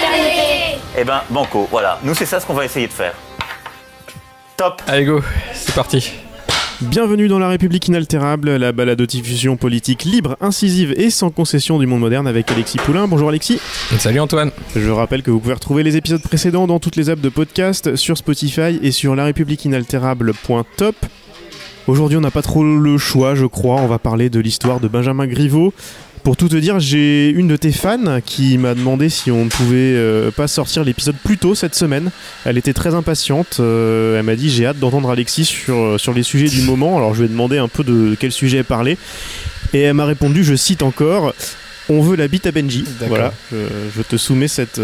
fraternité. Eh ben, banco, voilà. Nous, c'est ça ce qu'on va essayer de faire. Top Allez go, c'est parti. Bienvenue dans La République inaltérable, la balade de diffusion politique libre, incisive et sans concession du monde moderne avec Alexis Poulain. Bonjour Alexis. Salut Antoine. Je rappelle que vous pouvez retrouver les épisodes précédents dans toutes les apps de podcast, sur Spotify et sur larépubliqueinaltérable.top. Aujourd'hui, on n'a pas trop le choix, je crois. On va parler de l'histoire de Benjamin Griveaux. Pour tout te dire, j'ai une de tes fans qui m'a demandé si on ne pouvait euh, pas sortir l'épisode plus tôt cette semaine. Elle était très impatiente. euh, elle m'a dit j'ai hâte d'entendre Alexis sur, euh, sur les sujets du moment. Alors je lui ai demandé un peu de quel sujet elle parlait. Et elle m'a répondu, je cite encore, on veut la bite à Benji. D'accord. Voilà, je, je te soumets cette,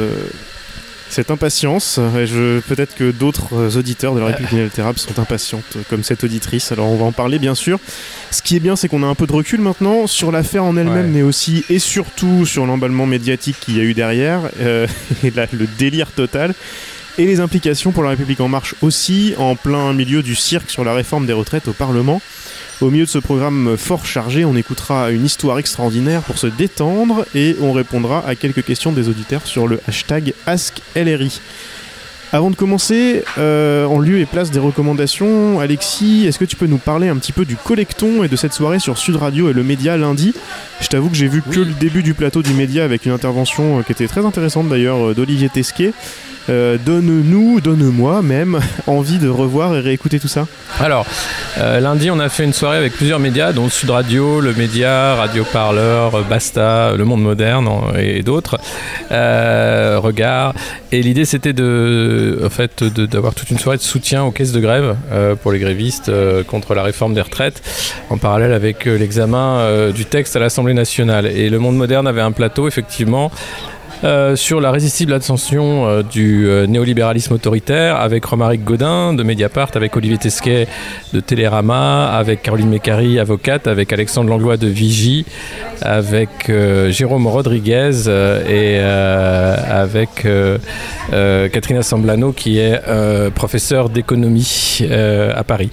cette impatience. Et je, peut-être que d'autres euh, auditeurs de la République inaltérable sont impatientes euh, comme cette auditrice. Alors on va en parler bien sûr. Ce qui est bien, c'est qu'on a un peu de recul maintenant sur l'affaire en elle-même, Ouais. mais aussi et surtout sur l'emballement médiatique qu'il y a eu derrière euh, et la- le délire total. Et les implications pour la République en marche aussi, en plein milieu du cirque sur la réforme des retraites au Parlement. Au milieu de ce programme fort chargé, on écoutera une histoire extraordinaire pour se détendre et on répondra à quelques questions des auditeurs sur le hashtag AskLRI. Avant de commencer, euh, en lieu et place des recommandations, Alexis, est-ce que tu peux nous parler un petit peu du collecton et de cette soirée sur Sud Radio et le Média lundi? Je t'avoue que j'ai vu que le début du plateau du Média avec une intervention euh, qui était très intéressante d'ailleurs euh, d'Olivier Tesquet. Euh, donne-nous, donne-moi même envie de revoir et réécouter tout ça. Alors, euh, lundi, on a fait une soirée avec plusieurs médias, dont Sud Radio, Le Média, Radio Parleur, Basta, Le Monde Moderne et d'autres, euh, Regard. Et l'idée, c'était de, en d'avoir toute une soirée de soutien aux caisses de grève euh, pour les grévistes contre la réforme des retraites, en parallèle avec l'examen du texte à l'Assemblée nationale. Et Le Monde Moderne avait un plateau, effectivement. Euh, sur la résistible ascension euh, du euh, néolibéralisme autoritaire avec Romaric Godin de Mediapart, avec Olivier Tesquet de Télérama, avec Caroline Mécari, avocate, avec Alexandre Langlois de Vigie, avec Jérôme Rodriguez et avec euh, euh, Catherine Assemblano qui est euh, professeure d'économie euh, à Paris.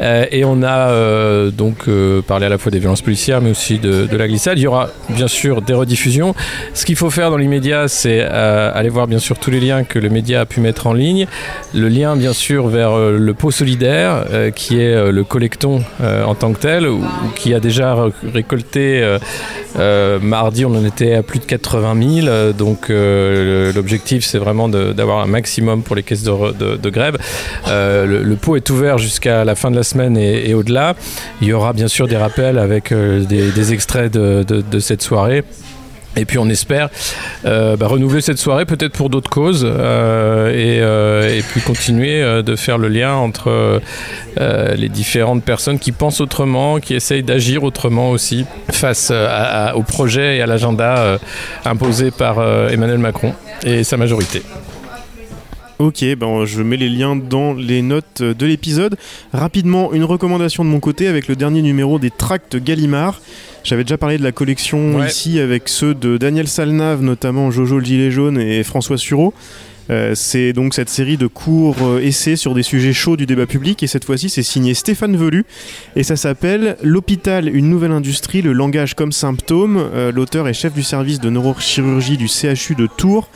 Euh, et on a euh, donc euh, parlé à la fois des violences policières mais aussi de, la glissade. Il y aura bien sûr des rediffusions. Ce qu'il faut faire dans l'immédiat, c'est euh, aller voir bien sûr tous les liens que le média a pu mettre en ligne. Le lien bien sûr vers euh, le pot solidaire euh, qui est euh, le collecton euh, en tant que tel ou, qui a déjà récolté euh, euh, mardi on en était à plus de 80 000 euh, donc euh, l'objectif c'est vraiment d'avoir un maximum pour les caisses de, grève. Euh, le, pot est ouvert jusqu'à la fin de la semaine et, au-delà. Il y aura bien sûr des rappels avec euh, des, extraits de cette soirée. Et puis on espère euh, bah, renouveler cette soirée peut-être pour d'autres causes euh, et, euh, et puis continuer de faire le lien entre les différentes personnes qui pensent autrement, qui essayent d'agir autrement aussi face au projet et à l'agenda imposé par Emmanuel Macron et sa majorité. Ok, ben je mets les liens dans les notes de l'épisode. Rapidement, une recommandation de mon côté avec le dernier numéro des Tracts Gallimard. J'avais déjà parlé de la collection Ouais. ici avec ceux de Daniel Salnave, notamment Jojo le Gilet Jaune et François Sureau. Euh, c'est donc cette série de courts euh, essais sur des sujets chauds du débat public et cette fois-ci c'est signé Stéphane Velu et ça s'appelle L'hôpital, une nouvelle industrie, le langage comme symptôme. Euh, L'auteur est chef du service de neurochirurgie du CHU de Tours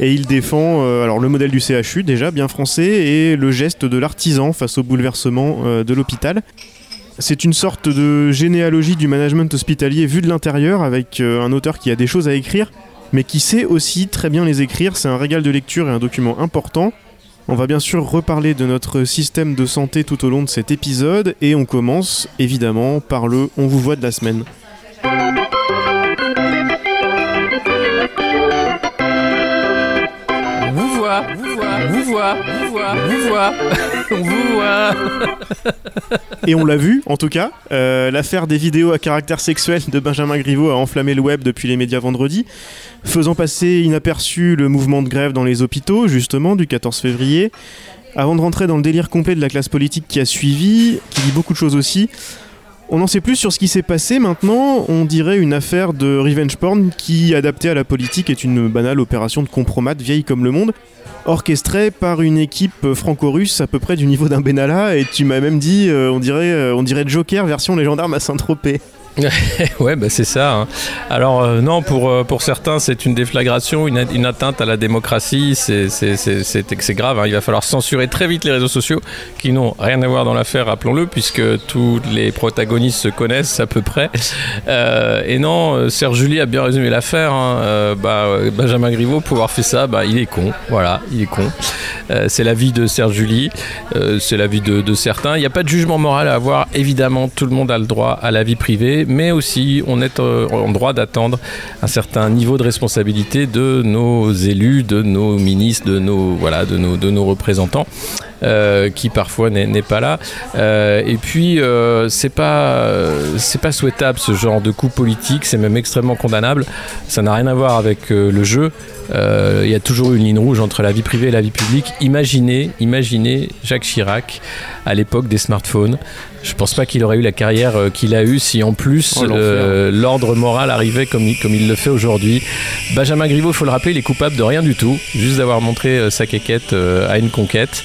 et il défend alors le modèle du CHU déjà bien français et le geste de l'artisan face au bouleversement de l'hôpital. C'est une sorte de généalogie du management hospitalier vu de l'intérieur avec un auteur qui a des choses à écrire mais qui sait aussi très bien les écrire. C'est un régal de lecture et un document important. On va bien sûr reparler de notre système de santé tout au long de cet épisode et on commence évidemment par le On vous voit de la semaine. Vous voit, vous voit, vous voit, vous voit. Et on l'a vu, en tout cas. Euh, L'affaire des vidéos à caractère sexuel de Benjamin Griveaux a enflammé le web depuis les médias vendredi, faisant passer inaperçu le mouvement de grève dans les hôpitaux, justement, du 14 février. Avant de rentrer dans le délire complet de la classe politique qui a suivi, qui dit beaucoup de choses aussi, on n'en sait plus sur ce qui s'est passé maintenant. On dirait une affaire de revenge porn qui, adaptée à la politique, est une banale opération de compromat vieille comme le monde, orchestrée par une équipe franco-russe à peu près du niveau d'un Benalla. Et tu m'as même dit, euh, on, dirait, euh, on dirait Joker version les gendarmes à Saint-Tropez. ouais, bah c'est ça. hein. Alors euh, non, pour, euh, pour certains, c'est une déflagration, une, une atteinte à la démocratie. C'est grave. hein. Il va falloir censurer très vite les réseaux sociaux, qui n'ont rien à voir dans l'affaire, rappelons-le, puisque tous les protagonistes se connaissent à peu près. Euh, et non, Serge Julie a bien résumé l'affaire. hein. Bah, Benjamin Griveaux, pour avoir fait ça, bah, il est con. Voilà, il est con. C'est la vie de Serge Julie, c'est la vie de certains. Il n'y a pas de jugement moral à avoir. Évidemment, tout le monde a le droit à la vie privée, mais aussi on est euh, en droit d'attendre un certain niveau de responsabilité de nos élus, de nos ministres, de nos, représentants. Euh, qui parfois n'est pas là. Euh, et puis euh, c'est pas c'est pas souhaitable ce genre de coup politique, c'est même extrêmement condamnable. Ça n'a rien à voir avec euh, le jeu. Il y a toujours une ligne rouge entre la vie privée et la vie publique. Imaginez, imaginez Jacques Chirac à l'époque des smartphones. Je pense pas qu'il aurait eu la carrière qu'il a eue si en plus Oh, l'ordre moral arrivait comme il, comme il le fait aujourd'hui. Benjamin Griveaux, il faut le rappeler, il est coupable de rien du tout, juste d'avoir montré sa quéquette à une conquête.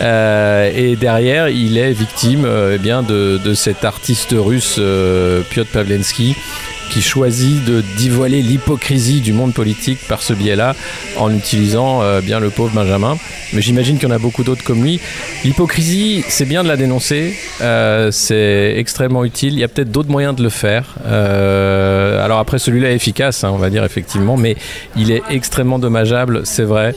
Euh, et derrière, il est victime euh, eh bien de, de cet artiste russe euh, Piotr Pavlensky qui choisit de dévoiler l'hypocrisie du monde politique par ce biais-là en utilisant bien le pauvre Benjamin. Mais j'imagine qu'il y en a beaucoup d'autres comme lui. L'hypocrisie, c'est bien de la dénoncer, euh, c'est extrêmement utile. Il y a peut-être d'autres moyens de le faire. Euh, alors après, celui-là est efficace, hein, on va dire effectivement, mais il est extrêmement dommageable, c'est vrai.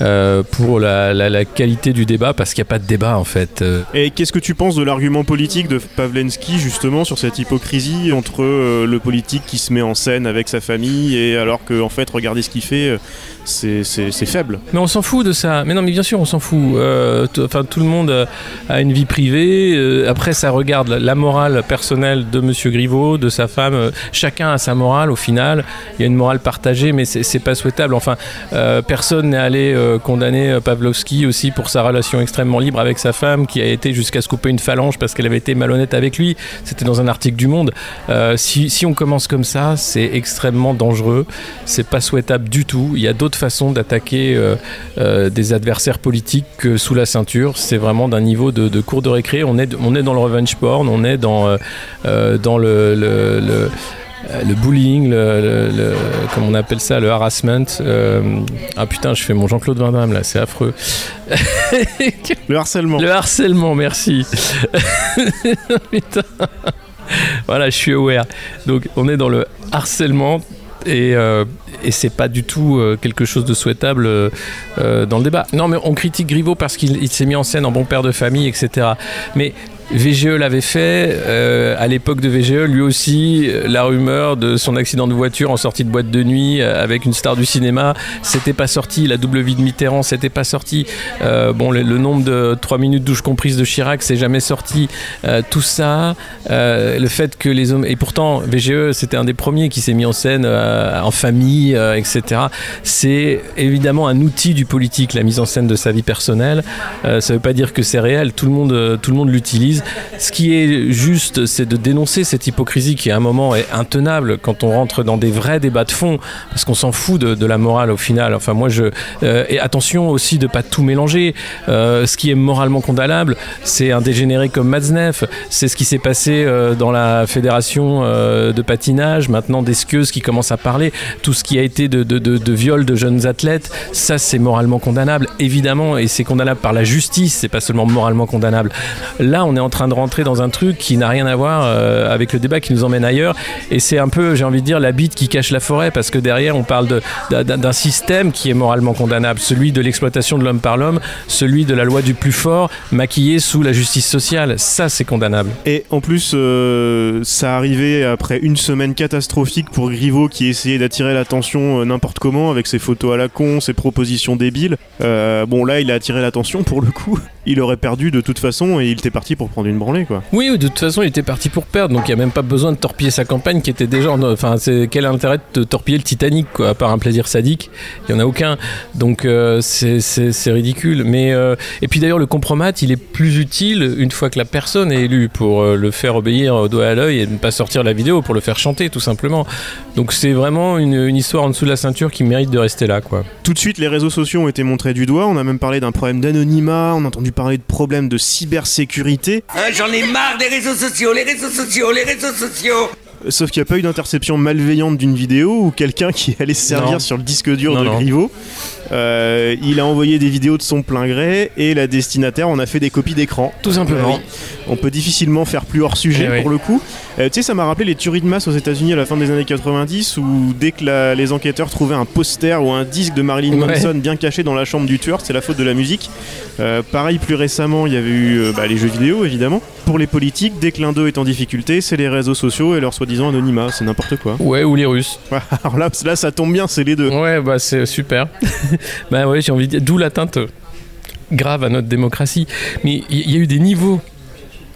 Euh, pour la, la- la qualité du débat parce qu'il n'y a pas de débat en fait. Euh, Et qu'est-ce que tu penses de l'argument politique de Pavlensky justement sur cette hypocrisie entre euh, le politique qui se met en scène avec sa famille et alors que en fait regardez ce qu'il fait, c'est c'est- c'est faible. Mais on s'en fout de ça. Mais non, mais bien sûr, on s'en fout. Euh, Enfin, tout le monde a une vie privée. Euh, après, ça regarde la- morale personnelle de Monsieur Griveaux, de sa femme. Chacun a sa morale. Au final, il y a une morale partagée, mais c'est c'est pas souhaitable. Enfin, euh, personne n'est allé euh, condamner euh, Pavlovski aussi pour sa relation extrêmement libre avec sa femme, qui a été jusqu'à se couper une phalange parce qu'elle avait été malhonnête avec lui. C'était dans un article du Monde. Euh, si, si on commence comme ça, c'est extrêmement dangereux. C'est pas souhaitable du tout. Il y a d'autres façons d'attaquer des adversaires politiques que sous la ceinture. C'est vraiment d'un niveau de, cours de récré. On est, on est dans le revenge porn, on est dans, dans le, le bullying, le, le- le- comment on appelle ça, le harassment. Euh, ah putain, je fais mon Jean-Claude Van Damme là, c'est affreux. Le harcèlement. Le harcèlement, merci. Putain. Voilà, je suis aware. Donc, on est dans le harcèlement et, euh, et c'est pas du tout euh, quelque chose de souhaitable euh, euh, dans le débat. Non, mais on critique Griveaux parce qu'il il s'est mis en scène en bon père de famille, etc. Mais VGE l'avait fait. à l'époque de VGE, lui aussi, la rumeur de son accident de voiture en sortie de boîte de nuit avec une star du cinéma, c'était pas sorti. La double vie de Mitterrand, c'était pas sorti. Bon, le, nombre de 3 minutes douche comprise de Chirac, c'est jamais sorti. Tout ça, le fait que les hommes. Et pourtant, VGE, c'était un des premiers qui s'est mis en scène en famille, euh, etc. C'est évidemment un outil du politique, la mise en scène de sa vie personnelle. Euh, ça veut pas dire que c'est réel, tout le monde, euh, tout le monde l'utilise. Ce qui est juste, c'est de dénoncer cette hypocrisie qui, à un moment, est intenable quand on rentre dans des vrais débats de fond, parce qu'on s'en fout de, la morale au final. Enfin, moi, je. et attention aussi de pas tout mélanger. Ce qui est moralement condamnable, c'est un dégénéré comme Matzneff. C'est ce qui s'est passé dans la fédération de patinage, maintenant des skieuses qui commencent à parler. Tout ce qui a été de, viol de jeunes athlètes, ça, c'est moralement condamnable, évidemment, et c'est condamnable par la justice, c'est pas seulement moralement condamnable. Là, on est en train de rentrer dans un truc qui n'a rien à voir euh, avec le débat qui nous emmène ailleurs. Et c'est un peu, j'ai envie de dire, la bite qui cache la forêt, parce que derrière, on parle d'un système qui est moralement condamnable, celui de l'exploitation de l'homme par l'homme, celui de la loi du plus fort, maquillé sous la justice sociale. Ça, c'est condamnable. Et en plus, euh, ça arrivait après une semaine catastrophique pour Griveaux qui essayait d'attirer l'attention euh, n'importe comment avec ses photos à la con, ses propositions débiles. Euh, bon, là, il a attiré l'attention pour le coup. Il aurait perdu de toute façon et il était parti pour prendre une branlée, quoi. Oui, de toute façon, il était parti pour perdre, donc il n'y a même pas besoin de torpiller sa campagne qui était déjà. en- Enfin, c'est quel intérêt de torpiller le Titanic, quoi, à part un plaisir sadique? Il n'y en a aucun. Donc euh, c'est ridicule. Mais euh, et puis d'ailleurs, le compromat, il est plus utile une fois que la personne est élue pour euh, le faire obéir au doigt à l'œil et ne pas sortir la vidéo pour le faire chanter, tout simplement. Donc c'est vraiment une, une histoire en dessous de la ceinture qui mérite de rester là, quoi. Tout de suite, les réseaux sociaux ont été montrés du doigt. On a même parlé d'un problème d'anonymat, on a entendu parler de problèmes de cybersécurité. Hein, J'en ai marre des réseaux sociaux, les réseaux sociaux, les réseaux sociaux Sauf qu'il n'y a pas eu d'interception malveillante d'une vidéo ou quelqu'un qui allait se servir Non. sur le disque dur Non, de. Griveaux. Euh, il a envoyé des vidéos de son plein gré et la destinataire en a fait des copies d'écran. Tout simplement. Euh, oui. On peut difficilement faire plus hors sujet Eh oui. pour le coup. Euh, tu sais, ça m'a rappelé les tueries de masse aux États-Unis à la fin des années 90 où dès que la- les enquêteurs trouvaient un poster ou un disque de Marilyn Ouais. Manson bien caché dans la chambre du tueur, c'est la faute de la musique. Euh, pareil, plus récemment, il y avait eu euh, bah, les jeux vidéo évidemment. Pour les politiques, dès que l'un d'eux est en difficulté, c'est les réseaux sociaux et leur soi-disant anonymat. C'est n'importe quoi. Ouais, ou les Russes. Alors là, là, ça tombe bien, c'est les deux. Ouais, bah c'est super. bah ouais, j'ai envie de dire, d'où l'atteinte grave à notre démocratie. Mais il y, y a eu des niveaux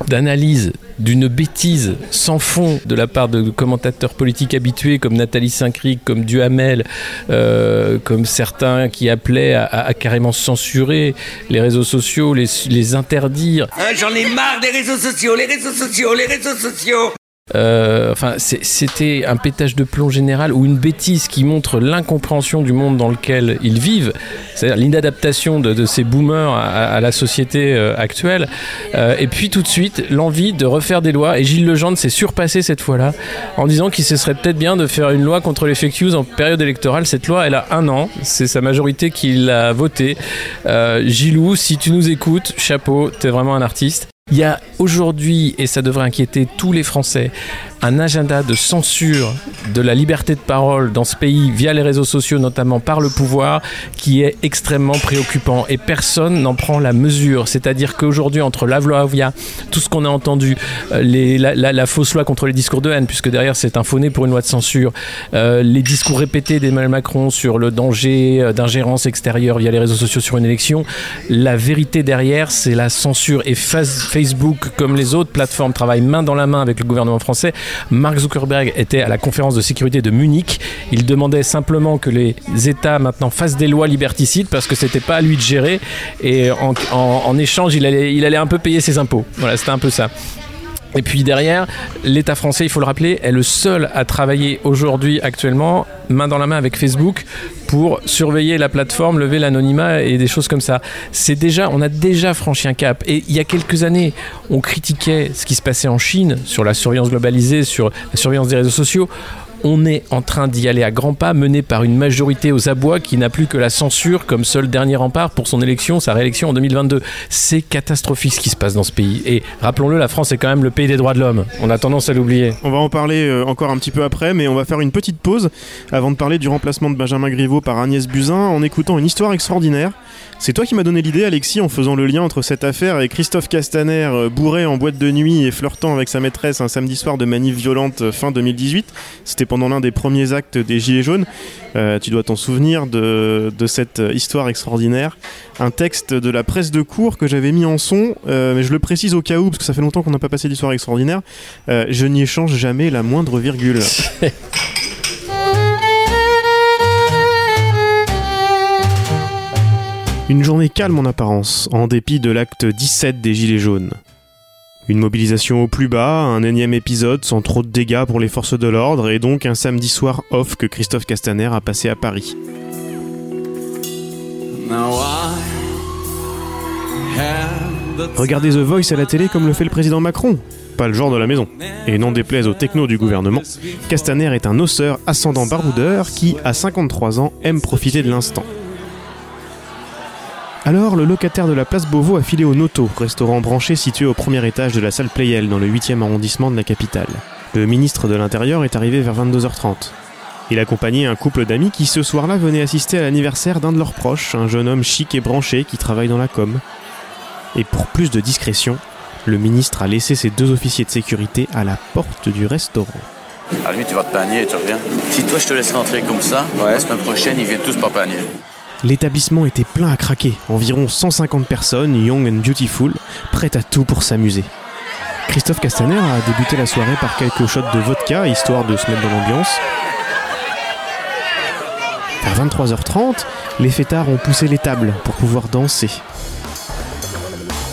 d'analyse d'une bêtise sans fond de la part de commentateurs politiques habitués comme Nathalie Saint-Cric, comme Duhamel, euh, comme certains qui appelaient à, carrément censurer les réseaux sociaux, les, les interdire. Hein, J'en ai marre des réseaux sociaux, les réseaux sociaux, les réseaux sociaux Euh, enfin, c'était un pétage de plomb général ou une bêtise qui montre l'incompréhension du monde dans lequel ils vivent, c'est-à-dire l'inadaptation de, ces boomers à, à la société euh, actuelle. Euh, et puis tout de suite, l'envie de refaire des lois. Et Gilles Legendre s'est surpassé cette fois-là en disant qu'il se serait peut-être bien de faire une loi contre les fake news en période électorale. Cette loi, elle a un an. C'est sa majorité qui l'a votée. Euh, Gilou, si tu nous écoutes, chapeau, t'es vraiment un artiste. Il y a aujourd'hui, et ça devrait inquiéter tous les Français, un agenda de censure de la liberté de parole dans ce pays via les réseaux sociaux, notamment par le pouvoir, qui est extrêmement préoccupant. Et personne n'en prend la mesure. C'est-à-dire qu'aujourd'hui, entre la loi Avia, tout ce qu'on a entendu, euh, la, fausse loi contre les discours de haine, puisque derrière c'est un faux pour une loi de censure, euh, les discours répétés d'Emmanuel Macron sur le danger euh, d'ingérence extérieure via les réseaux sociaux sur une élection, la vérité derrière, c'est la censure. Et Faz- Facebook, comme les autres plateformes, travaillent main dans la main avec le gouvernement français. Mark Zuckerberg était à la conférence de sécurité de Munich. Il demandait simplement que les États maintenant fassent des lois liberticides parce que c'était pas à lui de gérer. Et en, échange, il allait, il allait un peu payer ses impôts. Voilà, c'était un peu ça. Et puis derrière, l'État français, il faut le rappeler, est le seul à travailler aujourd'hui, actuellement, main dans la main avec Facebook, pour surveiller la plateforme, lever l'anonymat et des choses comme ça. C'est déjà, on a déjà franchi un cap. Et il y a quelques années, on critiquait ce qui se passait en Chine sur la surveillance globalisée, sur la surveillance des réseaux sociaux. On est en train d'y aller à grands pas, mené par une majorité aux abois qui n'a plus que la censure comme seul dernier rempart pour son élection, sa réélection en 2022. C'est catastrophique ce qui se passe dans ce pays. Et rappelons-le, la France est quand même le pays des droits de l'homme. On a tendance à l'oublier. On va en parler euh, encore un petit peu après, mais on va faire une petite pause avant de parler du remplacement de Benjamin Griveaux par Agnès Buzyn en écoutant une histoire extraordinaire. C'est toi qui m'as donné l'idée, Alexis, en faisant le lien entre cette affaire et Christophe Castaner, euh, bourré en boîte de nuit et flirtant avec sa maîtresse un samedi soir de manif violente euh, fin 2018. C'était pendant l'un des premiers actes des Gilets jaunes. Euh, tu dois t'en souvenir de, de cette histoire extraordinaire. Un texte de la presse de cours que j'avais mis en son, euh, mais je le précise au cas où, parce que ça fait longtemps qu'on n'a pas passé d'histoire extraordinaire. Euh, je n'y échange jamais la moindre virgule. Une journée calme en apparence, en dépit de l'acte 17 des Gilets jaunes. Une mobilisation au plus bas, un énième épisode sans trop de dégâts pour les forces de l'ordre, et donc un samedi soir off que Christophe Castaner a passé à Paris. Regardez The Voice à la télé comme le fait le président Macron. Pas le genre de la maison. Et non déplaise aux technos du gouvernement, Castaner est un osseur ascendant baroudeur qui, à 53 ans, aime profiter de l'instant. Alors, le locataire de la place Beauvau a filé au Noto, restaurant branché situé au premier étage de la salle Playel dans le 8e arrondissement de la capitale. Le ministre de l'Intérieur est arrivé vers 22h30. Il accompagnait un couple d'amis qui ce soir-là venait assister à l'anniversaire d'un de leurs proches, un jeune homme chic et branché qui travaille dans la com. Et pour plus de discrétion, le ministre a laissé ses deux officiers de sécurité à la porte du restaurant. À limite, tu vas te panier et tu reviens. Si toi, je te laisse rentrer comme ça, la semaine prochaine, ils viennent tous par panier. L'établissement était plein à craquer, environ 150 personnes, young and beautiful, prêtes à tout pour s'amuser. Christophe Castaner a débuté la soirée par quelques shots de vodka, histoire de se mettre dans l'ambiance. Vers 23h30, les fêtards ont poussé les tables pour pouvoir danser.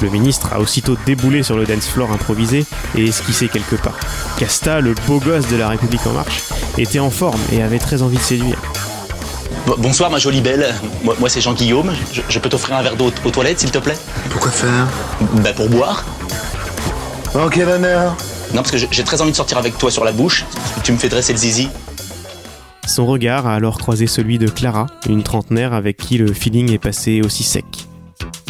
Le ministre a aussitôt déboulé sur le dance floor improvisé et esquissé quelques pas. Casta, le beau gosse de la République en marche, était en forme et avait très envie de séduire. Bo- Bonsoir ma jolie belle, moi, moi, c'est Jean-Guillaume, je, je peux t'offrir un verre d'eau aux toilettes s'il te plaît? Pourquoi faire? Ben pour boire. En quel honneur Non parce que j'ai- très envie de sortir avec toi sur la bouche, tu me fais dresser le zizi. Son regard a alors croisé celui de Clara, une trentenaire avec qui le feeling est passé aussi sec.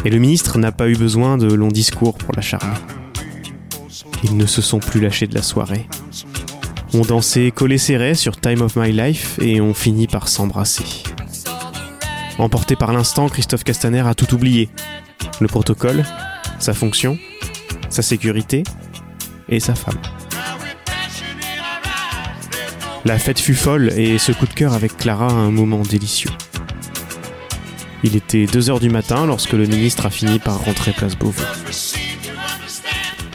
Et le ministre n'a pas eu besoin de longs discours pour la charmer. Ils ne se sont plus lâchés de la soirée. On dansé collé serré sur Time of My Life et on finit par s'embrasser. Emporté par l'instant, Christophe Castaner a tout oublié. Le protocole, sa fonction, sa sécurité et sa femme. La fête fut folle et ce coup de cœur avec Clara a un moment délicieux. Il était 2h du matin lorsque le ministre a fini par rentrer place Beauvau.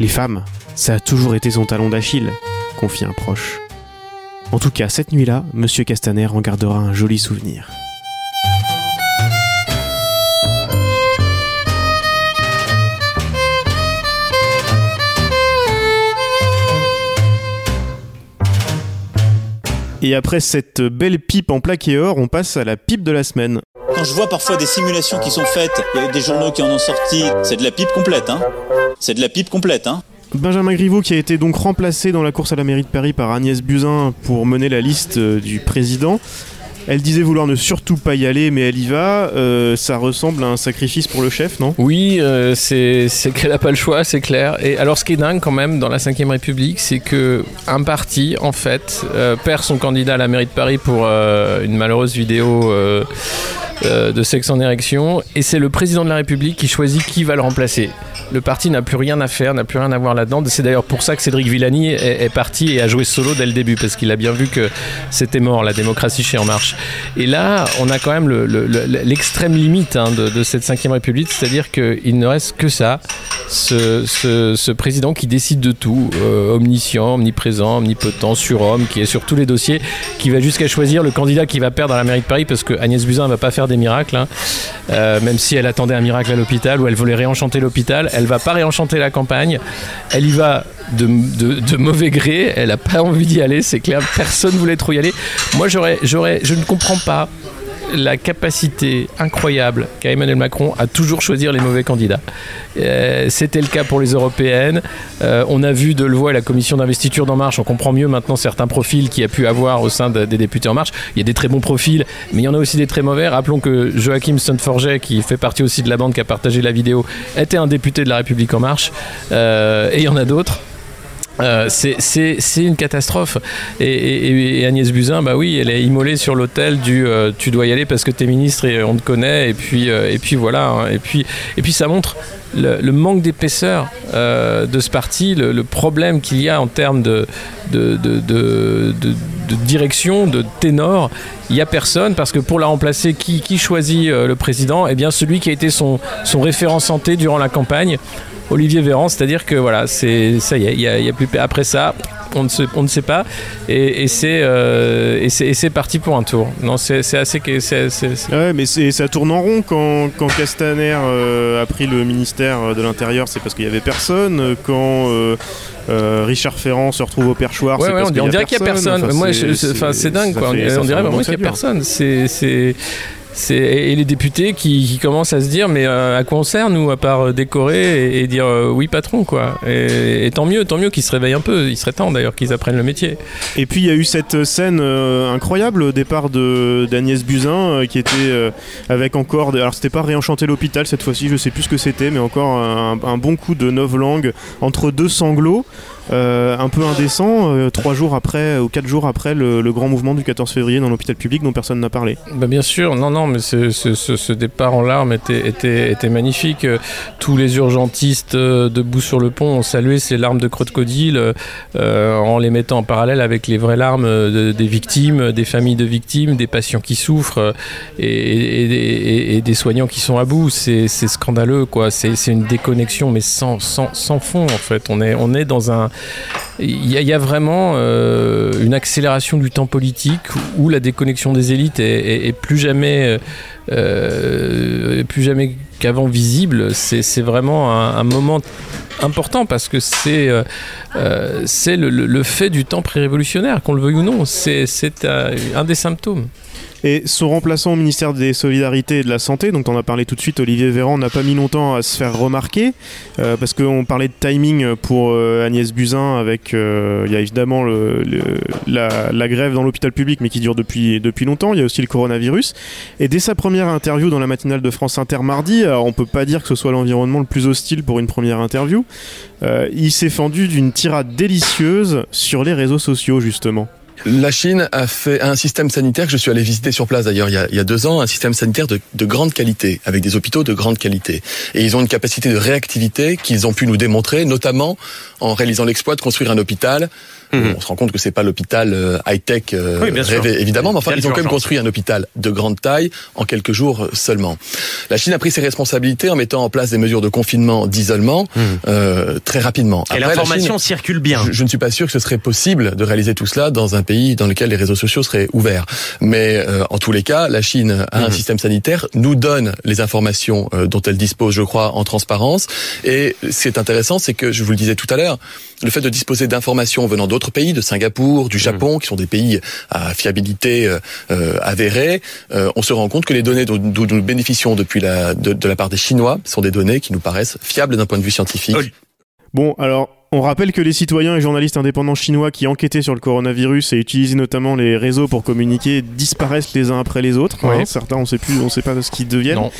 Les femmes, ça a toujours été son talon d'Achille, confie un proche. En tout cas, cette nuit-là, Monsieur Castaner en gardera un joli souvenir. Et après cette belle pipe en plaqué or, on passe à la pipe de la semaine. Quand je vois parfois des simulations qui sont faites, il y a des journaux qui en ont sorti, c'est de la pipe complète, hein. C'est de la pipe complète, hein. Benjamin Griveaux qui a été donc remplacé dans la course à la mairie de Paris par Agnès Buzyn pour mener la liste euh, du président. Elle disait vouloir ne surtout pas y aller, mais elle y va. Euh, ça ressemble à un sacrifice pour le chef, non? Oui, euh, c'est qu'elle n'a pas le choix, c'est clair. Et alors, ce qui est dingue quand même dans la Ve République, c'est que un parti, en fait, euh, perd son candidat à la mairie de Paris pour une malheureuse vidéo euh, de sexe en érection, et c'est le président de la République qui choisit qui va le remplacer. Le parti n'a plus rien à faire, n'a plus rien à voir là-dedans. C'est d'ailleurs pour ça que Cédric Villani est, parti et a joué solo dès le début, parce qu'il a bien vu que c'était mort, la démocratie chez En Marche. Et là, on a quand même le- le- le- l'extrême limite hein, de, cette 5 République, c'est-à-dire qu'il ne reste que ça, ce, président qui décide de tout, euh, omniscient, omniprésent, omnipotent, surhomme, qui est sur tous les dossiers, qui va jusqu'à choisir le candidat qui va perdre à la de Paris, parce que Agnès Buzyn va pas faire des miracles, hein. Euh, même si elle attendait un miracle à l'hôpital, ou elle voulait réenchanter l'hôpital, elle va pas réenchanter la campagne, elle y va de, mauvais gré, elle a pas envie d'y aller, c'est clair, personne voulait trop y aller. Moi, j'aurais, j'aurais, je ne comprends pas la capacité incroyable qu'a Emmanuel Macron à toujours choisir les mauvais candidats. Euh, C'était le cas pour les européennes. Euh, on a vu de le voir à la commission d'investiture d'En Marche. On comprend mieux maintenant certains profils qu'il a pu avoir au sein de- des députés En Marche. Il y a des très bons profils, mais il y en a aussi des très mauvais. Rappelons que Joachim Stonforget, qui fait partie aussi de la bande qui a partagé la vidéo, était un député de la République En Marche. Euh, et il y en a d'autres. Euh, c'est- une catastrophe. Et, Agnès Buzyn, bah oui, elle est immolée sur l'autel du euh, tu dois y aller parce que t'es ministre et on te connaît. Et puis, euh, et puis voilà. hein. Et, puis, et puis ça montre le, manque d'épaisseur de ce parti, le, problème qu'il y a en termes de, direction, de ténor. Il n'y a personne parce que pour la remplacer, qui, choisit le président? Eh bien, celui qui a été son, son référent santé durant la campagne. Olivier Véran, c'est-à-dire que voilà, c'est ça y est, il y a, y plus après ça, on ne, sait, on ne sait pas, et, et c'est euh, c'est parti pour un tour. Non, c'est assez Ouais, mais ça tourne en rond quand, quand Castaner euh, a pris le ministère de l'Intérieur, c'est parce qu'il y avait personne. Quand euh, euh, Richard Ferrand se retrouve au perchoir, Ouais, c'est ouais, parce on, y on dirait qu'il y a personne. Enfin, Moi, c'est- dingue, quoi. on, dirait vraiment qu'il n'y a personne. C'est et les députés qui, commencent à se dire mais euh, à quoi on sert nous à part euh, décorer et, dire euh, oui patron quoi. Et, tant mieux, tant mieux qu'ils se réveillent un peu. Il serait temps d'ailleurs qu'ils apprennent le métier. Et puis il y a eu cette scène incroyable au départ de d'Agnès Buzyn qui était avec encore alors c'était pas réenchanter l'hôpital cette fois-ci, je sais plus ce que c'était mais encore un, un bon coup de novlangue entre deux sanglots. Euh, un peu indécent, euh, trois jours après ou quatre jours après le, grand mouvement du 14 février dans l'hôpital public dont personne n'a parlé. Bah bien sûr, non, non, mais ce, départ en larmes était, était, magnifique. Euh, Tous les urgentistes euh, debout sur le pont ont salué ces larmes de crocodile euh, euh, en les mettant en parallèle avec les vraies larmes euh, de- des victimes, des familles de victimes, des patients qui souffrent euh, et, et- des soignants qui sont à bout. C'est scandaleux, quoi. C'est une déconnexion, mais sans, sans, sans fond, en fait. On est, on est dans un. Il y, a- vraiment euh, une accélération du temps politique où la déconnexion des élites est, plus jamais, euh, jamais qu'avant visible. C'est vraiment un, moment important parce que c'est euh, le, fait du temps pré-révolutionnaire, qu'on le veuille ou non. C'est un des symptômes. Et son remplaçant au ministère des Solidarités et de la Santé, dont on a parlé tout de suite, Olivier Véran, n'a pas mis longtemps à se faire remarquer, euh, parce qu'on parlait de timing pour euh, Agnès Buzyn, avec, euh, il y a évidemment la, grève dans l'hôpital public, mais qui dure depuis, depuis longtemps, il y a aussi le coronavirus. Et dès sa première interview dans la matinale de France Inter mardi, on peut pas dire que ce soit l'environnement le plus hostile pour une première interview, il s'est fendu d'une tirade délicieuse sur les réseaux sociaux, justement. La Chine a fait un système sanitaire que je suis allé visiter sur place d'ailleurs il, y a- deux ans, un système sanitaire de grande qualité, avec des hôpitaux de grande qualité. Et ils ont une capacité de réactivité qu'ils ont pu nous démontrer, notamment en réalisant l'exploit de construire un hôpital. On se rend compte que c'est pas l'hôpital euh, high-tech euh, Mhm. Oui, bien sûr. rêvé, évidemment, mais enfin ils ont quand même construit un hôpital de grande taille en quelques jours seulement. La Chine a pris ses responsabilités en mettant en place des mesures de confinement, d'isolement, euh, très rapidement. Mhm. Et l'information circule bien. je, je ne suis pas sûr que ce serait possible de réaliser tout cela dans un pays dans lequel les réseaux sociaux seraient ouverts. Mais euh, en tous les cas, la Chine a un système sanitaire, nous donne les informations euh, dont elle dispose, je crois, en transparence. Et ce qui est intéressant, c'est que, je vous le disais tout à l'heure, le fait de disposer d'informations venant d'autres pays, de Singapour, du Japon, qui sont des pays à fiabilité euh, euh, avérée, euh, on se rend compte que les données dont, dont nous bénéficions depuis la, de, de la part des Chinois sont des données qui nous paraissent fiables d'un point de vue scientifique. Bon, alors, on rappelle que les citoyens et journalistes indépendants chinois qui enquêtaient sur le coronavirus et utilisaient notamment les réseaux pour communiquer disparaissent les uns après les autres. Ouais. hein. Certains, on sait plus, on sait pas ce qu'ils deviennent. Non.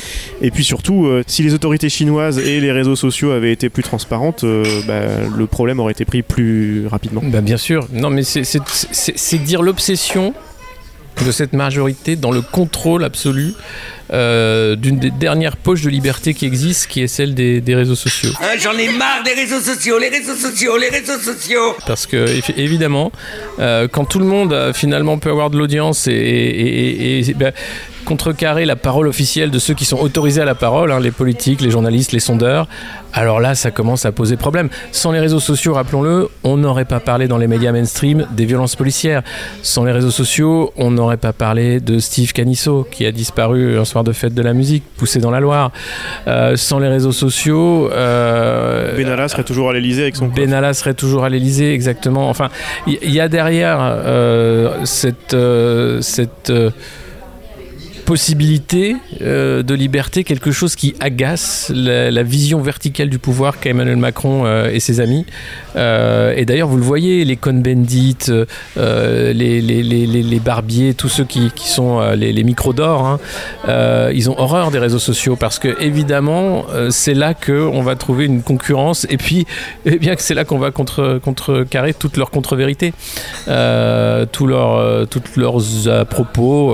Et puis surtout, euh, si les autorités chinoises et les réseaux sociaux avaient été plus transparentes, euh, bah, le problème aurait été pris plus rapidement. Bah, bien sûr. Non, mais c'est dire l'obsession de cette majorité dans le contrôle absolu euh, d'une des dernières poches de liberté qui existent, qui est celle des, des réseaux sociaux. Hein, J'en ai marre des réseaux sociaux, les réseaux sociaux, les réseaux sociaux. Parce que évidemment, euh, quand tout le monde euh, finalement peut avoir de l'audience et, et- et- et, ben, contrecarrer la parole officielle de ceux qui sont autorisés à la parole, hein, les politiques, les journalistes, les sondeurs, alors là, ça commence à poser problème. Sans les réseaux sociaux, rappelons-le, on n'aurait pas parlé dans les médias mainstream des violences policières. Sans les réseaux sociaux, on n'aurait pas parlé de Steve Canisso, qui a disparu un soir de fête de la musique, poussé dans la Loire. Euh, sans les réseaux sociaux... euh, Benalla serait toujours à l'Elysée avec son Benalla serait toujours à l'Elysée, exactement. Enfin, il y, a derrière euh, cette, cette possibilité euh, de liberté quelque chose qui agace la, vision verticale du pouvoir qu'a Emmanuel Macron euh, et ses amis. Euh, et d'ailleurs, vous le voyez, les Cohn-Bendit, les, barbiers, tous ceux qui, sont les, micros d'or, hein, ils ont horreur des réseaux sociaux parce que évidemment, c'est là qu'on va trouver une concurrence et puis, eh bien que c'est là qu'on va contre, contrecarrer toutes leurs contre-vérités, tous leurs, toutes leurs propos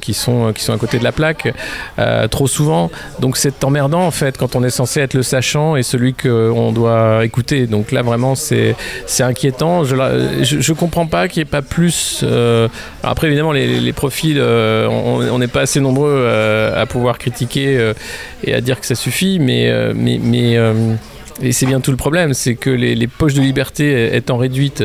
qui sont qui sont à côté de la plaque euh, trop souvent. Donc c'est emmerdant en fait quand on est censé être le sachant et celui qu'on doit écouter. Donc là vraiment c'est inquiétant. Je, je, comprends pas qu'il n'y ait pas plus. euh, après évidemment les, profils, euh, on n'est pas assez nombreux euh, à pouvoir critiquer euh, et à dire que ça suffit, mais euh, mais mais euh, et c'est bien tout le problème, c'est que les poches de liberté étant réduites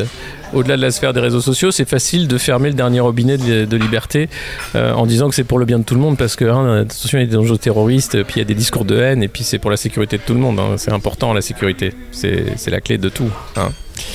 au-delà de la sphère des réseaux sociaux, c'est facile de fermer le dernier robinet de, de liberté euh, en disant que c'est pour le bien de tout le monde parce que, hein, attention, il y a des enjeux terroristes, puis il y a des discours de haine, et puis c'est pour la sécurité de tout le monde. hein. C'est important la sécurité, c'est la clé de tout. hein.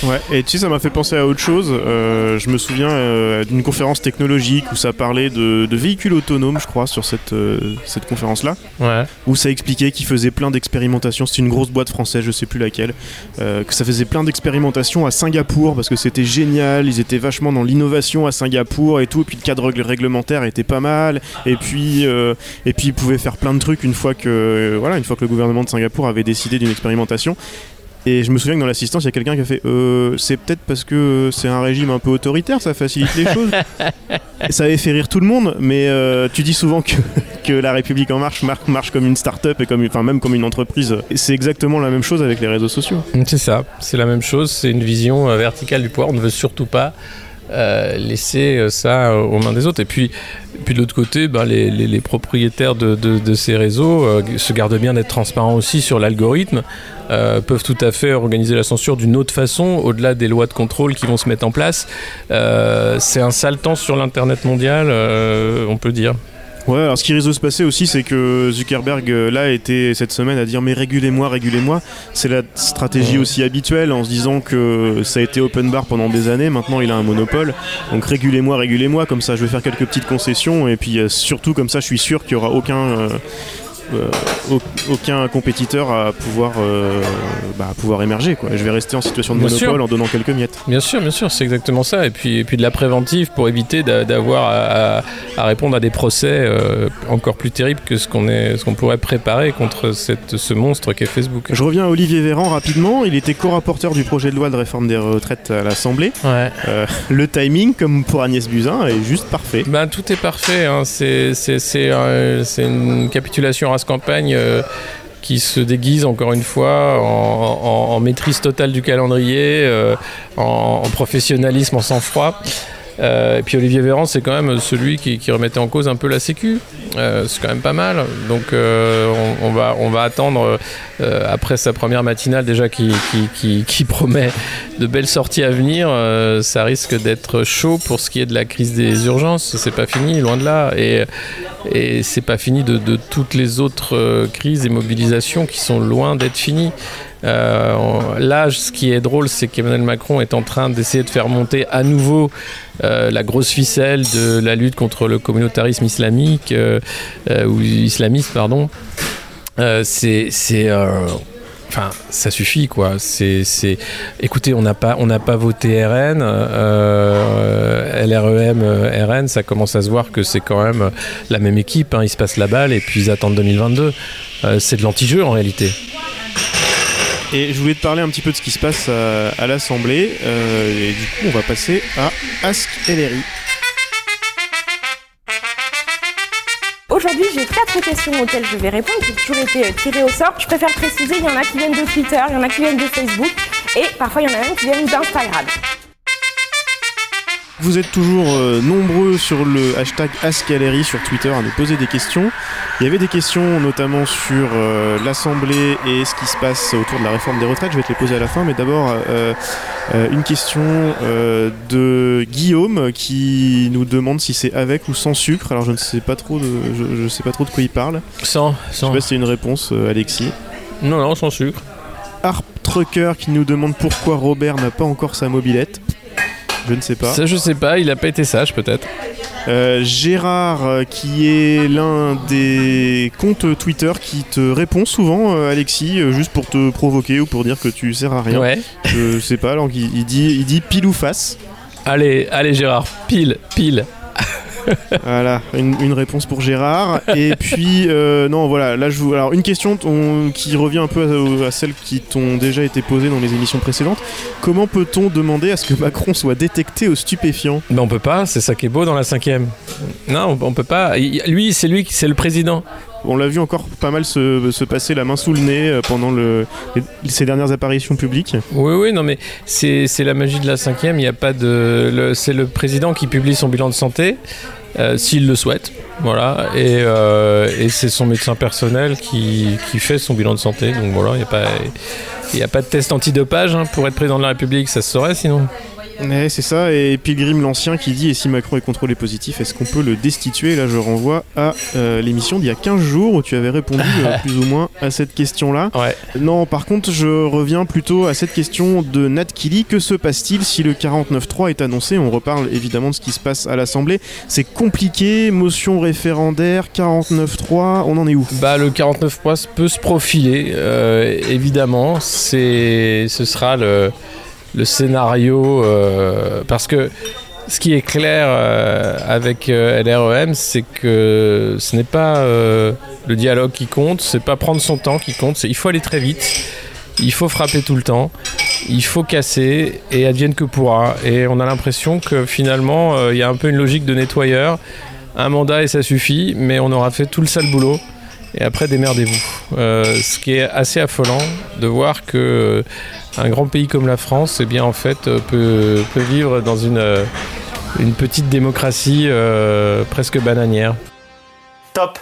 Ouais, et tu sais, ça m'a fait penser à autre chose. Euh, je me souviens euh, d'une conférence technologique où ça parlait de, de véhicules autonomes, je crois, sur cette, euh, cette conférence-là. Ouais. Où ça expliquait qu'ils faisaient plein d'expérimentations. C'était une grosse boîte française, je sais plus laquelle. que ça faisait plein d'expérimentations à Singapour parce que c'était génial. Ils étaient vachement dans l'innovation à Singapour et tout. Et puis le cadre réglementaire était pas mal. Et puis, euh, et puis ils pouvaient faire plein de trucs une fois que, euh, voilà, une fois que le gouvernement de Singapour avait décidé d'une expérimentation. Et je me souviens que dans l'assistance, il y a quelqu'un qui a fait euh, C'est peut-être parce que c'est un régime un peu autoritaire, ça facilite les choses. Ça avait fait rire tout le monde, mais euh, tu dis souvent que, que la République En Marche mar- marche comme une start-up et comme, enfin, même comme une entreprise. C'est exactement la même chose avec les réseaux sociaux. C'est ça, c'est la même chose, c'est une vision euh, verticale du pouvoir. On ne veut surtout pas euh, laisser euh, ça aux mains des autres. Et puis, puis de l'autre côté, ben, les, propriétaires de, ces réseaux se gardent bien d'être transparents aussi sur l'algorithme, euh, peuvent tout à fait organiser la censure d'une autre façon, au-delà des lois de contrôle qui vont se mettre en place. C'est un sale temps sur l'Internet mondial, on peut dire. Ouais, alors ce qui risque de se passer aussi, c'est que Zuckerberg, euh, là, était cette semaine à dire Mais régulez-moi, régulez-moi. C'est la stratégie aussi habituelle en se disant que ça a été open bar pendant des années. Maintenant, il a un monopole. Donc régulez-moi, régulez-moi. Comme ça, je vais faire quelques petites concessions. Et puis, euh, surtout, comme ça, je suis sûr qu'il n'y aura aucun. euh, aucun compétiteur à pouvoir, euh, bah, à pouvoir émerger. Quoi. Je vais rester en situation de Bien monopole sûr. en donnant quelques miettes. Bien sûr, bien sûr, c'est exactement ça. Et puis, et puis de la préventive pour éviter d'a- d'avoir à, répondre à des procès euh, encore plus terribles que ce qu'on pourrait préparer contre cette, ce monstre qu'est Facebook. Je reviens à Olivier Véran rapidement. Il était co-rapporteur du projet de loi de réforme des retraites à l'Assemblée. Ouais. Euh, le timing, comme pour Agnès Buzyn, est juste parfait. Ben, tout est parfait. hein. C'est c'est- c'est, euh, c'est une capitulation campagne euh, qui se déguise encore une fois en, maîtrise totale du calendrier, euh, en professionnalisme, en sang-froid. Euh, et puis Olivier Véran, c'est quand même celui qui, remettait en cause un peu la Sécu. Euh, c'est quand même pas mal. Donc euh, on, va, attendre, après sa première matinale déjà qui, promet de belles sorties à venir, ça risque d'être chaud pour ce qui est de la crise des urgences. C'est pas fini, loin de là. Et, c'est pas fini de, toutes les autres crises et mobilisations qui sont loin d'être finies. Euh, là, ce qui est drôle, c'est qu'Emmanuel Macron est en train d'essayer de faire monter à nouveau euh, la grosse ficelle de la lutte contre le communautarisme islamique euh, ou islamiste, pardon. C'est, enfin, ça suffit quoi. C'est, écoutez, on n'a pas, on n'a pas voté RN, LREM, RN, ça commence à se voir que c'est quand même la même équipe. hein. Ils se passent la balle et puis ils attendent 2022. Euh, c'est de l'anti-jeu en réalité. Et je voulais te parler un petit peu de ce qui se passe à, l'Assemblée. euh, et du coup, on va passer à Ask LRI. Aujourd'hui, j'ai quatre questions auxquelles je vais répondre, ont toujours été euh, tirées au sort. Je préfère préciser, il y en a qui viennent de Twitter, il y en a qui viennent de Facebook, et parfois il y en a même qui viennent d'Instagram. Vous êtes toujours euh, nombreux sur le hashtag AskLRI sur Twitter à nous poser des questions. Il y avait des questions notamment sur euh, l'Assemblée et ce qui se passe autour de la réforme des retraites. Je vais te les poser à la fin, mais d'abord euh, une question de Guillaume qui nous demande si c'est avec ou sans sucre. Alors je ne sais pas trop de, je, je sais pas trop de quoi il parle. Sans, Je sais sans. pas si c'est une réponse, Alexis. Non, non, sans sucre. Harp Trucker qui nous demande pourquoi Robert n'a pas encore sa mobilette. Je ne sais pas. Ça, je sais pas. Il a pas été sage, peut-être. Euh, Gérard, euh, qui est l'un des comptes Twitter qui te répond souvent, euh, Alexis, juste pour te provoquer ou pour dire que tu sers à rien. Ouais. Je sais pas, alors il, il dit, il dit pile ou face. Allez, allez, Gérard. Pile, pile. Voilà, une, réponse pour Gérard. Et puis, euh, non, voilà, là je vous. Alors, une question qui revient un peu à, celles qui t'ont déjà été posées dans les émissions précédentes. Comment peut-on demander à ce que Macron soit détecté aux stupéfiants Mais on peut pas. C'est ça qui est beau dans la cinquième. Non, on, peut pas. Lui, c'est lui, qui- c'est le président. On l'a vu encore pas mal se, se passer la main sous le nez euh, pendant le, ces dernières apparitions publiques. Oui, oui, non, mais c'est la magie de la cinquième. Il y a pas de. C'est le président qui publie son bilan de santé, euh, s'il le souhaite. Voilà. Et, euh, et c'est son médecin personnel qui, qui fait son bilan de santé. Donc voilà, il n'y a, pas- a pas de test antidopage hein, pour être président de la République, ça se saurait sinon. Ouais, c'est ça, et Pilgrim l'Ancien qui dit Et si Macron est contrôlé positif, est-ce qu'on peut le destituer? Là, je renvoie à euh, l'émission d'il y a 15 jours où tu avais répondu euh, plus ou moins à cette question-là. Ouais. Non, par contre, je reviens plutôt à cette question de Nat Kelly. Que se passe-t-il si le 49.3 est annoncé? On reparle évidemment de ce qui se passe à l'Assemblée. C'est compliqué, motion référendaire, 49.3, on en est où? Bah, le 49.3 peut se profiler, euh, évidemment. C'est, ce sera le, le scénario. euh, parce que ce qui est clair euh, avec euh, LREM, c'est que ce n'est pas le dialogue qui compte, c'est pas prendre son temps qui compte, il faut aller très vite, il faut frapper tout le temps, il faut casser et advienne que pourra. Et on a l'impression que finalement, il y a un peu une logique de nettoyeur. Un mandat et ça suffit, mais on aura fait tout le sale boulot. Et après, démerdez-vous. Euh, ce qui est assez affolant de voir que euh, un grand pays comme la France, eh bien, en fait, euh, peut, vivre dans une, petite démocratie presque bananière. Top